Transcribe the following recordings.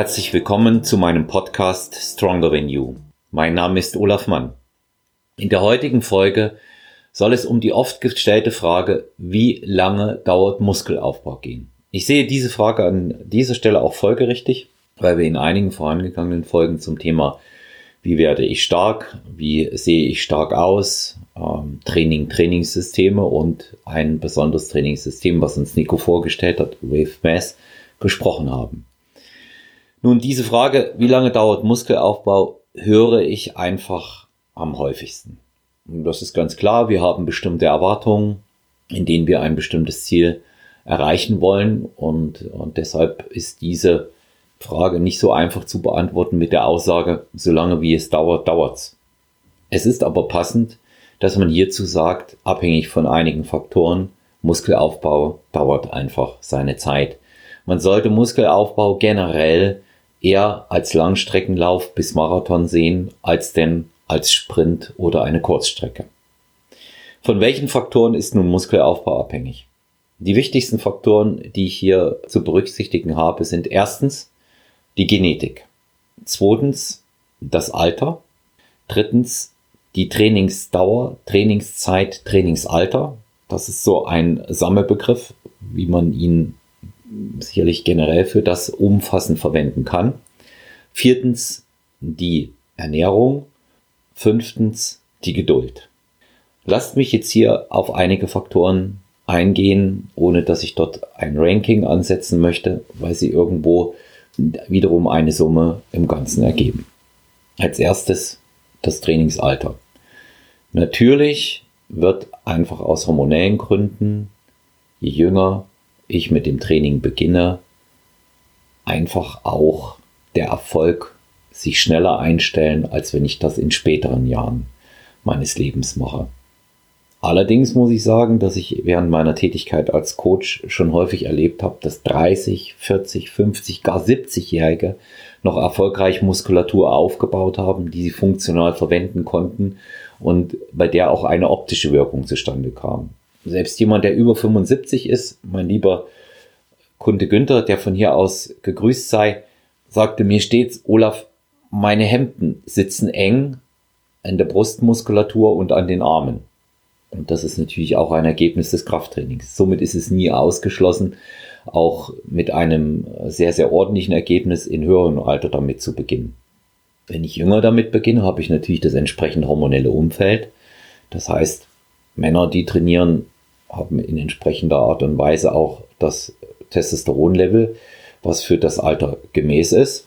Herzlich willkommen zu meinem Podcast Stronger Than You. Mein Name ist Olaf Mann. In der heutigen Folge soll es um die oft gestellte Frage, wie lange dauert Muskelaufbau gehen. Ich sehe diese Frage an dieser Stelle auch folgerichtig, weil wir in einigen vorangegangenen Folgen zum Thema wie werde ich stark, wie sehe ich stark aus, ähm, Training, Trainingssysteme und ein besonderes Trainingssystem, was uns Nico vorgestellt hat, Wave Mass, besprochen haben. Nun, diese Frage, wie lange dauert Muskelaufbau, höre ich einfach am häufigsten. Und das ist ganz klar, wir haben bestimmte Erwartungen, in denen wir ein bestimmtes Ziel erreichen wollen und, und deshalb ist diese Frage nicht so einfach zu beantworten mit der Aussage, solange wie es dauert, dauert's. Es ist aber passend, dass man hierzu sagt, abhängig von einigen Faktoren, Muskelaufbau dauert einfach seine Zeit. Man sollte Muskelaufbau generell eher als Langstreckenlauf bis Marathon sehen, als denn als Sprint oder eine Kurzstrecke. Von welchen Faktoren ist nun Muskelaufbau abhängig? Die wichtigsten Faktoren, die ich hier zu berücksichtigen habe, sind erstens die Genetik. Zweitens das Alter. Drittens die Trainingsdauer, Trainingszeit, Trainingsalter. Das ist so ein Sammelbegriff, wie man ihn sicherlich generell für das umfassend verwenden kann. Viertens die Ernährung. Fünftens die Geduld. Lasst mich jetzt hier auf einige Faktoren eingehen, ohne dass ich dort ein Ranking ansetzen möchte, weil sie irgendwo wiederum eine Summe im Ganzen ergeben. Als erstes das Trainingsalter. Natürlich wird einfach aus hormonellen Gründen, je jünger ich mit dem Training beginne, einfach auch der Erfolg sich schneller einstellen, als wenn ich das in späteren Jahren meines Lebens mache. Allerdings muss ich sagen, dass ich während meiner Tätigkeit als Coach schon häufig erlebt habe, dass 30, 40, 50, gar 70-Jährige noch erfolgreich Muskulatur aufgebaut haben, die sie funktional verwenden konnten und bei der auch eine optische Wirkung zustande kam. Selbst jemand, der über 75 ist, mein lieber Kunde Günther, der von hier aus gegrüßt sei, sagte mir stets, Olaf, meine Hemden sitzen eng an der Brustmuskulatur und an den Armen. Und das ist natürlich auch ein Ergebnis des Krafttrainings. Somit ist es nie ausgeschlossen, auch mit einem sehr, sehr ordentlichen Ergebnis in höherem Alter damit zu beginnen. Wenn ich jünger damit beginne, habe ich natürlich das entsprechende hormonelle Umfeld. Das heißt, Männer, die trainieren, haben in entsprechender Art und Weise auch das Testosteronlevel, was für das Alter gemäß ist.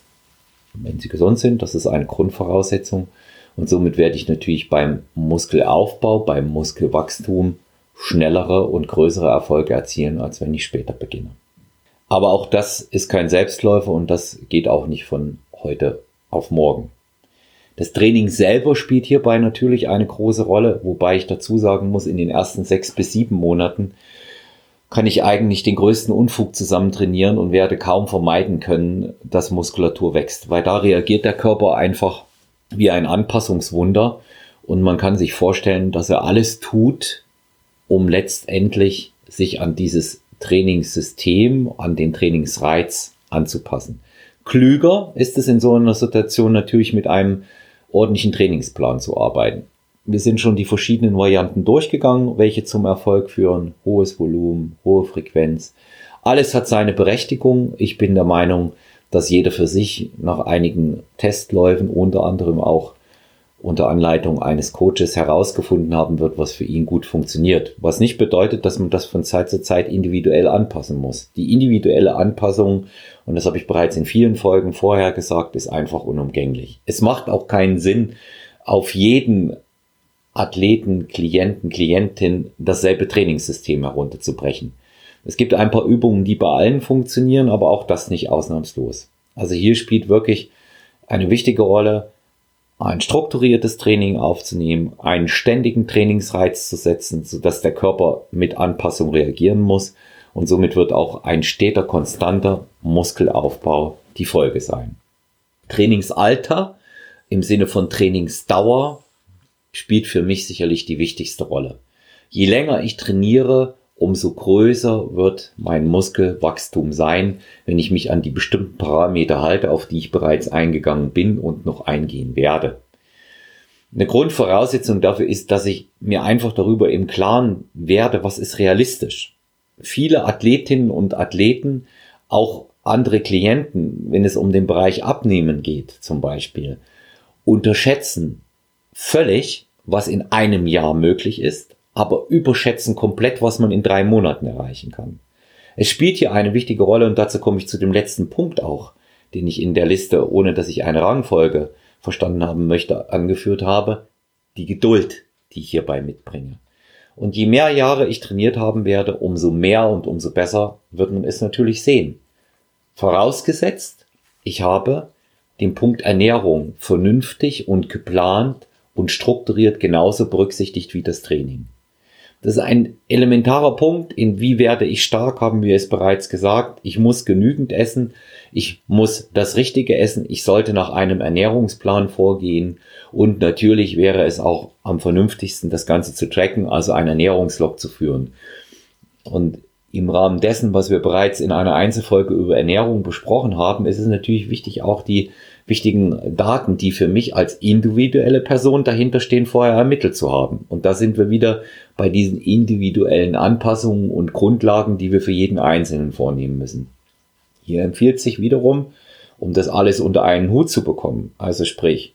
Wenn sie gesund sind, das ist eine Grundvoraussetzung. Und somit werde ich natürlich beim Muskelaufbau, beim Muskelwachstum schnellere und größere Erfolge erzielen, als wenn ich später beginne. Aber auch das ist kein Selbstläufer und das geht auch nicht von heute auf morgen. Das Training selber spielt hierbei natürlich eine große Rolle, wobei ich dazu sagen muss, in den ersten sechs bis sieben Monaten kann ich eigentlich den größten Unfug zusammen trainieren und werde kaum vermeiden können, dass Muskulatur wächst, weil da reagiert der Körper einfach wie ein Anpassungswunder und man kann sich vorstellen, dass er alles tut, um letztendlich sich an dieses Trainingssystem, an den Trainingsreiz anzupassen. Klüger ist es in so einer Situation natürlich mit einem ordentlichen Trainingsplan zu arbeiten. Wir sind schon die verschiedenen Varianten durchgegangen, welche zum Erfolg führen. Hohes Volumen, hohe Frequenz. Alles hat seine Berechtigung. Ich bin der Meinung, dass jeder für sich nach einigen Testläufen, unter anderem auch unter Anleitung eines Coaches herausgefunden haben wird, was für ihn gut funktioniert. Was nicht bedeutet, dass man das von Zeit zu Zeit individuell anpassen muss. Die individuelle Anpassung, und das habe ich bereits in vielen Folgen vorher gesagt, ist einfach unumgänglich. Es macht auch keinen Sinn, auf jeden Athleten, Klienten, Klientin dasselbe Trainingssystem herunterzubrechen. Es gibt ein paar Übungen, die bei allen funktionieren, aber auch das nicht ausnahmslos. Also hier spielt wirklich eine wichtige Rolle, ein strukturiertes Training aufzunehmen, einen ständigen Trainingsreiz zu setzen, sodass der Körper mit Anpassung reagieren muss und somit wird auch ein steter, konstanter Muskelaufbau die Folge sein. Trainingsalter im Sinne von Trainingsdauer spielt für mich sicherlich die wichtigste Rolle. Je länger ich trainiere, umso größer wird mein Muskelwachstum sein, wenn ich mich an die bestimmten Parameter halte, auf die ich bereits eingegangen bin und noch eingehen werde. Eine Grundvoraussetzung dafür ist, dass ich mir einfach darüber im Klaren werde, was ist realistisch. Viele Athletinnen und Athleten, auch andere Klienten, wenn es um den Bereich Abnehmen geht zum Beispiel, unterschätzen völlig, was in einem Jahr möglich ist, aber überschätzen komplett, was man in drei Monaten erreichen kann. Es spielt hier eine wichtige Rolle und dazu komme ich zu dem letzten Punkt auch, den ich in der Liste, ohne dass ich eine Rangfolge verstanden haben möchte, angeführt habe, die Geduld, die ich hierbei mitbringe. Und je mehr Jahre ich trainiert haben werde, umso mehr und umso besser wird man es natürlich sehen. Vorausgesetzt, ich habe den Punkt Ernährung vernünftig und geplant und strukturiert genauso berücksichtigt wie das Training. Das ist ein elementarer Punkt. In wie werde ich stark, haben wir es bereits gesagt. Ich muss genügend essen. Ich muss das Richtige essen. Ich sollte nach einem Ernährungsplan vorgehen. Und natürlich wäre es auch am vernünftigsten, das Ganze zu tracken, also einen Ernährungslog zu führen. Und im Rahmen dessen, was wir bereits in einer Einzelfolge über Ernährung besprochen haben, ist es natürlich wichtig, auch die wichtigen Daten, die für mich als individuelle Person dahinter stehen, vorher ermittelt zu haben. Und da sind wir wieder bei diesen individuellen Anpassungen und Grundlagen, die wir für jeden Einzelnen vornehmen müssen. Hier empfiehlt sich wiederum, um das alles unter einen Hut zu bekommen, also sprich,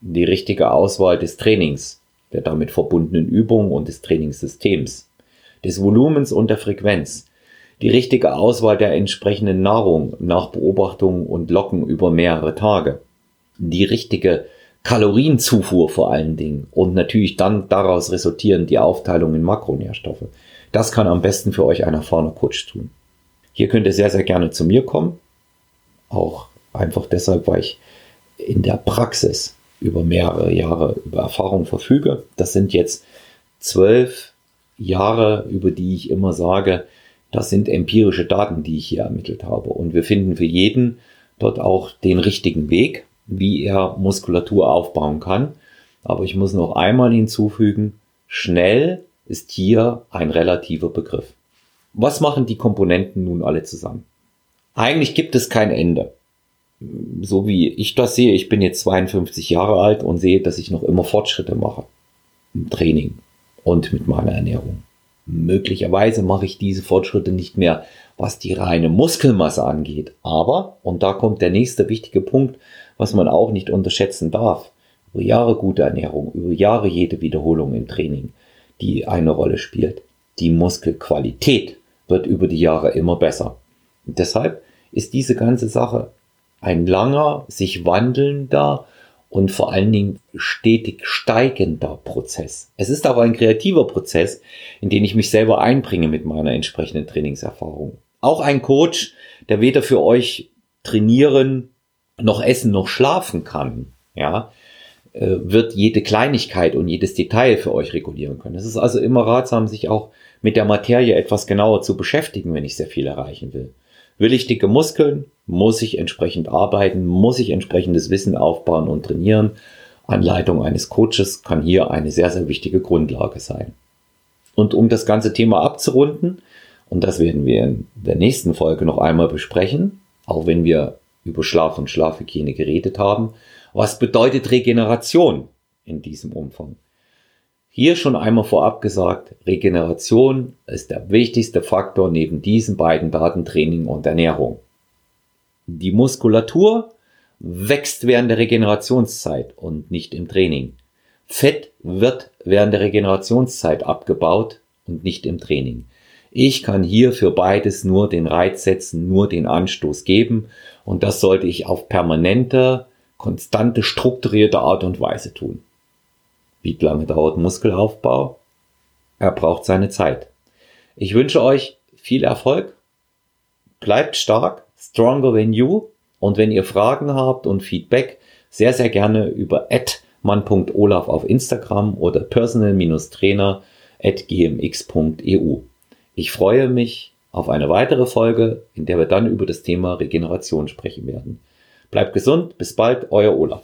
die richtige Auswahl des Trainings, der damit verbundenen Übungen und des Trainingssystems, des Volumens und der Frequenz, die richtige Auswahl der entsprechenden Nahrung nach Beobachtung und Locken über mehrere Tage, die richtige Kalorienzufuhr vor allen Dingen und natürlich dann daraus resultieren die Aufteilung in Makronährstoffe. Das kann am besten für euch ein erfahrener Coach tun. Hier könnt ihr sehr, sehr gerne zu mir kommen. Auch einfach deshalb, weil ich in der Praxis über mehrere Jahre über Erfahrung verfüge. Das sind jetzt zwölf Jahre, über die ich immer sage, das sind empirische Daten, die ich hier ermittelt habe. Und wir finden für jeden dort auch den richtigen Weg, wie er Muskulatur aufbauen kann. Aber ich muss noch einmal hinzufügen, schnell ist hier ein relativer Begriff. Was machen die Komponenten nun alle zusammen? Eigentlich gibt es kein Ende. So wie ich das sehe, ich bin jetzt 52 Jahre alt und sehe, dass ich noch immer Fortschritte mache im Training und mit meiner Ernährung. Möglicherweise mache ich diese Fortschritte nicht mehr, was die reine Muskelmasse angeht. Aber, und da kommt der nächste wichtige Punkt, was man auch nicht unterschätzen darf, über Jahre gute Ernährung, über Jahre jede Wiederholung im Training, die eine Rolle spielt. Die Muskelqualität wird über die Jahre immer besser. Und deshalb ist diese ganze Sache ein langer, sich wandelnder und vor allen Dingen stetig steigender Prozess. Es ist aber ein kreativer Prozess, in den ich mich selber einbringe mit meiner entsprechenden Trainingserfahrung. Auch ein Coach, der weder für euch trainieren, noch essen, noch schlafen kann, ja, äh, wird jede Kleinigkeit und jedes Detail für euch regulieren können. Es ist also immer ratsam, sich auch mit der Materie etwas genauer zu beschäftigen, wenn ich sehr viel erreichen will. Will ich dicke Muskeln, muss ich entsprechend arbeiten, muss ich entsprechendes Wissen aufbauen und trainieren. Anleitung eines Coaches kann hier eine sehr, sehr wichtige Grundlage sein. Und um das ganze Thema abzurunden, und das werden wir in der nächsten Folge noch einmal besprechen, auch wenn wir über Schlaf und Schlafhygiene geredet haben, was bedeutet Regeneration in diesem Umfang? Hier schon einmal vorab gesagt, Regeneration ist der wichtigste Faktor neben diesen beiden Daten Training und Ernährung. Die Muskulatur wächst während der Regenerationszeit und nicht im Training. Fett wird während der Regenerationszeit abgebaut und nicht im Training. Ich kann hier für beides nur den Reiz setzen, nur den Anstoß geben und das sollte ich auf permanente, konstante, strukturierte Art und Weise tun. Wie lange dauert Muskelaufbau? Er braucht seine Zeit. Ich wünsche euch viel Erfolg. Bleibt stark, stronger than you. Und wenn ihr Fragen habt und Feedback, sehr, sehr gerne über man.olaf auf Instagram oder personal-trainer gmx.eu. Ich freue mich auf eine weitere Folge, in der wir dann über das Thema Regeneration sprechen werden. Bleibt gesund, bis bald, euer Olaf.